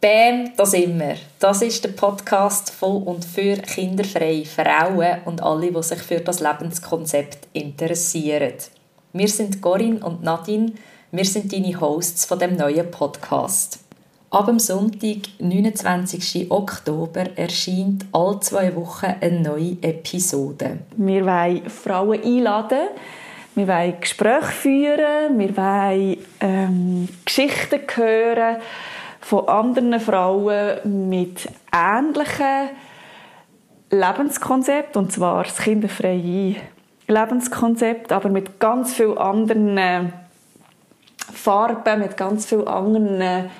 Bam, da sind wir. Das ist der Podcast von und für kinderfreie Frauen und alle, die sich für das Lebenskonzept interessieren. Wir sind Corinne und Nadine. Wir sind deine Hosts von dem neuen Podcast. Ab dem Sonntag, 29. Oktober, erscheint alle zwei Wochen eine neue Episode. Wir wollen Frauen einladen, wir wollen Gespräche führen, wir wollen ähm, Geschichten hören von anderen Frauen mit ähnlichen Lebenskonzepten, und zwar das kinderfreie Lebenskonzept, aber mit ganz vielen anderen äh, Farben, mit ganz vielen anderen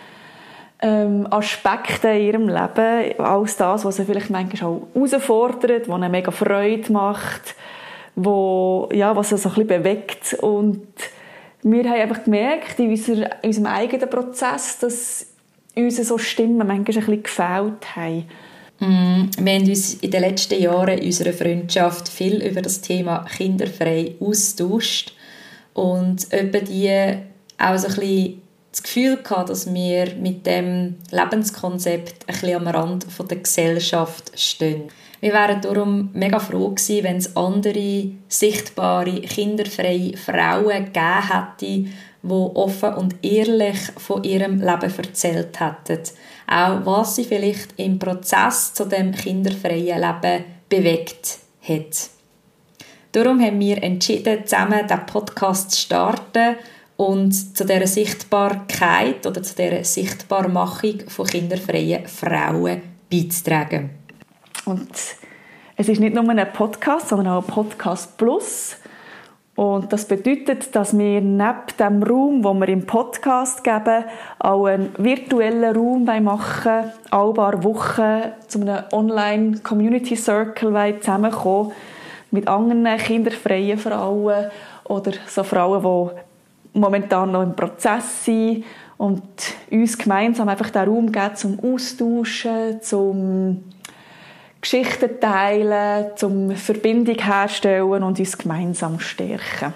ähm, Aspekten in ihrem Leben. Alles das, was sie vielleicht manchmal auch herausfordert, was ihnen mega Freude macht, wo, ja, was sie so ein bisschen bewegt. Und wir haben einfach gemerkt, in, unserer, in unserem eigenen Prozess, dass uns so Stimmen manchmal ein bisschen gefällt haben. Mm, wir haben uns in den letzten Jahren in unserer Freundschaft viel über das Thema kinderfrei austauscht und etwa die auch so ein bisschen das Gefühl gehabt, dass wir mit dem Lebenskonzept ein bisschen am Rand der Gesellschaft stehen. Wir wären darum mega froh gewesen, wenn es andere sichtbare, kinderfreie Frauen gegeben hätte, die offen und ehrlich von ihrem Leben erzählt hätten. Auch was sie vielleicht im Prozess zu dem kinderfreien Leben bewegt hat. Darum haben wir entschieden, zusammen den Podcast zu starten und zu dieser Sichtbarkeit oder zu dieser Sichtbarmachung von kinderfreien Frauen beizutragen. Und es ist nicht nur ein Podcast, sondern auch ein Podcast Plus. Und das bedeutet, dass wir neben dem Raum, wo wir im Podcast geben, auch einen virtuellen Raum machen alle paar Wochen zu einem Online-Community Circle zusammenkommen. Mit anderen kinderfreien Frauen oder so Frauen, die momentan noch im Prozess sind und uns gemeinsam einfach den Raum geben zum Austauschen, zum Geschichten teilen, zum Verbindung herstellen und uns gemeinsam stärken.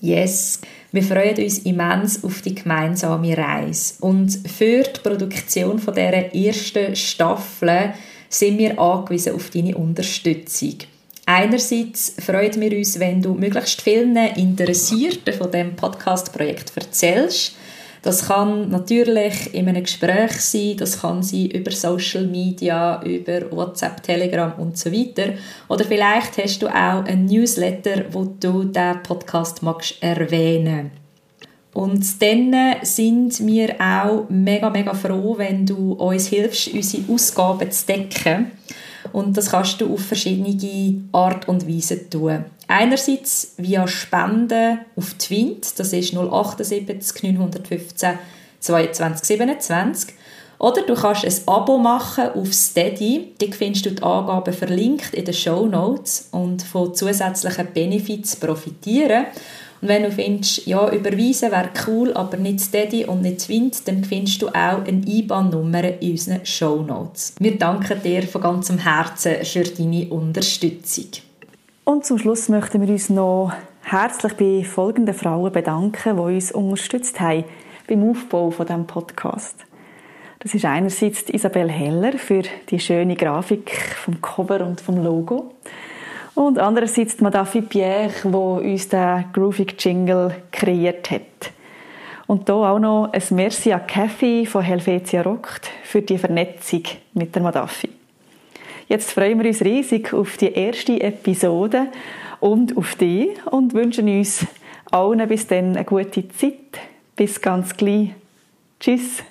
Yes, wir freuen uns immens auf die gemeinsame Reise. Und für die Produktion von dieser ersten Staffel sind wir angewiesen auf deine Unterstützung. Einerseits freuen wir uns, wenn du möglichst vielen Interessierten von dem Podcast-Projekt erzählst das kann natürlich in einem Gespräch sein, das kann sein über Social Media, über WhatsApp, Telegram und so weiter. Oder vielleicht hast du auch ein Newsletter, wo du den Podcast magst erwähnen. Und dann sind wir auch mega, mega froh, wenn du uns hilfst, unsere Ausgaben zu decken. Und das kannst du auf verschiedene Art und Weise tun. Einerseits via Spenden auf Twint, das ist 078 915 22 27. Oder du kannst ein Abo machen auf Steady. Dort findest du die Angaben verlinkt in den Show Notes und von zusätzlichen Benefits profitieren. Und wenn du findest, ja, überweisen wäre cool, aber nicht Steady und nicht Twint, dann findest du auch eine IBAN-Nummer in unseren Show Notes. Wir danken dir von ganzem Herzen für deine Unterstützung. Und zum Schluss möchten wir uns noch herzlich bei folgenden Frauen bedanken, die uns unterstützt haben beim Aufbau von diesem Podcast. Das ist einerseits Isabel Heller für die schöne Grafik vom Cover und vom Logo. Und andererseits Madafi Pierre, die uns den Groovy Jingle kreiert hat. Und hier auch noch ein Merci an Kathy von Helvetia Rockt für die Vernetzung mit der Madafi. Jetzt freuen wir uns riesig auf die erste Episode und auf die und wünschen uns allen bis dann eine gute Zeit. Bis ganz gleich. Tschüss.